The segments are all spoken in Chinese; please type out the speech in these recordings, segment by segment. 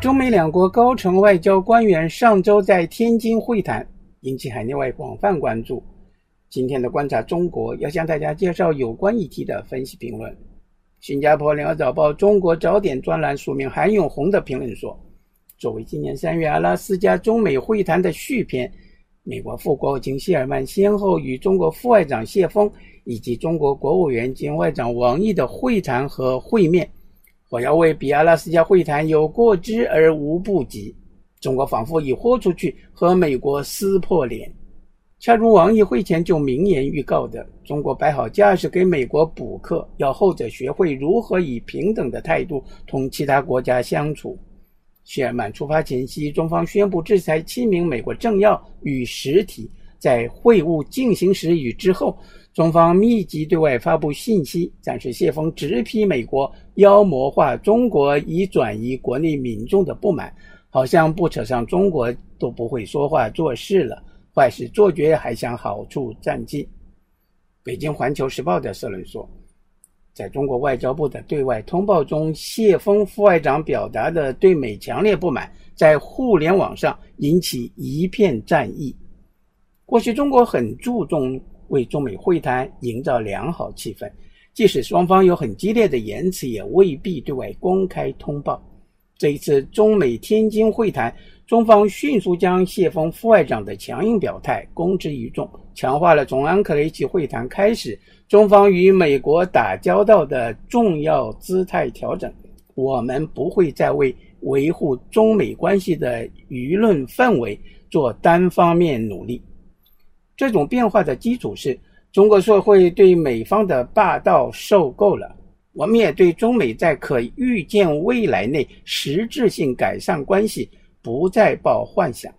中美两国高层外交官员上周在天津会谈，引起海内外广泛关注。今天的观察中国要向大家介绍有关议题的分析评论。新加坡联合早报中国早点专栏署名韩永红的评论说：“作为今年三月阿拉斯加中美会谈的续篇，美国副国务卿谢尔曼先后与中国副外长谢锋以及中国国务院兼外长王毅的会谈和会面。”我要为比阿拉斯加会谈有过之而无不及。中国仿佛已豁出去和美国撕破脸，恰如王毅会前就明言预告的，中国摆好架势给美国补课，要后者学会如何以平等的态度同其他国家相处。谢尔曼出发前夕，中方宣布制裁七名美国政要与实体，在会晤进行时与之后。中方密集对外发布信息，展示谢锋直批美国妖魔化中国，以转移国内民众的不满，好像不扯上中国都不会说话做事了，坏事做绝还想好处占尽。北京环球时报的社论说，在中国外交部的对外通报中，谢锋副外长表达的对美强烈不满，在互联网上引起一片战役。过去中国很注重。为中美会谈营造良好气氛，即使双方有很激烈的言辞，也未必对外公开通报。这一次中美天津会谈，中方迅速将谢锋副外长的强硬表态公之于众，强化了从安克雷奇会谈开始，中方与美国打交道的重要姿态调整。我们不会再为维护中美关系的舆论氛围做单方面努力。这种变化的基础是中国社会对美方的霸道受够了。我们也对中美在可预见未来内实质性改善关系不再抱幻想。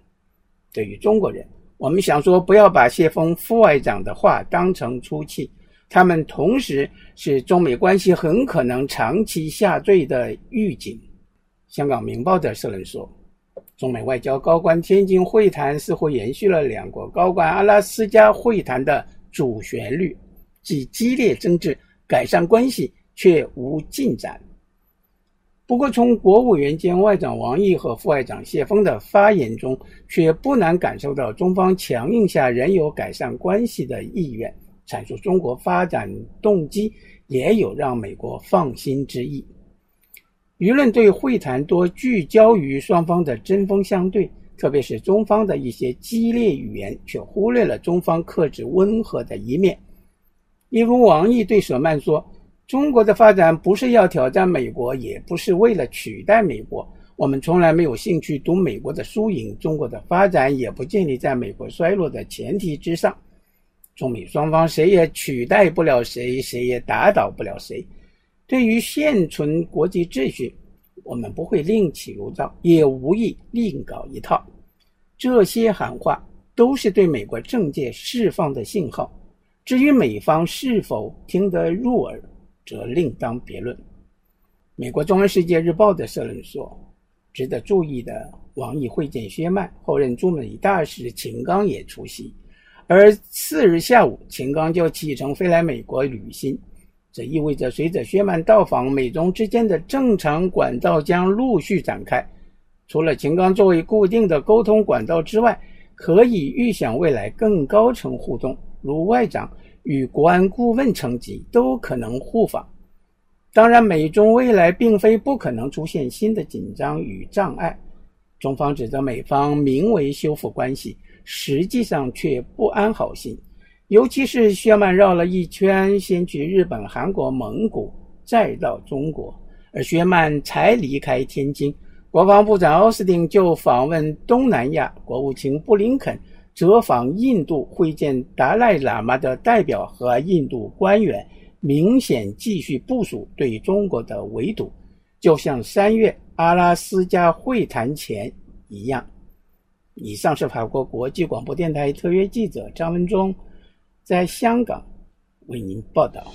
对于中国人，我们想说，不要把谢锋副外长的话当成出气，他们同时是中美关系很可能长期下坠的预警。香港明报的社论说。中美外交高官天津会谈似乎延续了两国高官阿拉斯加会谈的主旋律，即激烈争执、改善关系却无进展。不过，从国务院兼外长王毅和副外长谢锋的发言中，却不难感受到中方强硬下仍有改善关系的意愿，阐述中国发展动机也有让美国放心之意。舆论对会谈多聚焦于双方的针锋相对，特别是中方的一些激烈语言，却忽略了中方克制温和的一面。例如，王毅对舍曼说：“中国的发展不是要挑战美国，也不是为了取代美国。我们从来没有兴趣赌美国的输赢，中国的发展也不建立在美国衰落的前提之上。中美双方谁也取代不了谁，谁也打倒不了谁。”对于现存国际秩序，我们不会另起炉灶，也无意另搞一套。这些喊话都是对美国政界释放的信号。至于美方是否听得入耳，则另当别论。美国《中央世界日报》的社论说：“值得注意的，王毅会见薛曼，后任驻美大使秦刚也出席，而次日下午，秦刚就启程飞来美国履新。”这意味着，随着薛曼到访，美中之间的正常管道将陆续展开。除了秦刚作为固定的沟通管道之外，可以预想未来更高层互动，如外长与国安顾问层级都可能互访。当然，美中未来并非不可能出现新的紧张与障碍。中方指责美方名为修复关系，实际上却不安好心。尤其是薛曼绕了一圈，先去日本、韩国、蒙古，再到中国，而薛曼才离开天津，国防部长奥斯汀就访问东南亚，国务卿布林肯则访印度，会见达赖喇嘛的代表和印度官员，明显继续部署对中国的围堵，就像三月阿拉斯加会谈前一样。以上是法国国际广播电台特约记者张文忠。在香港为您报道。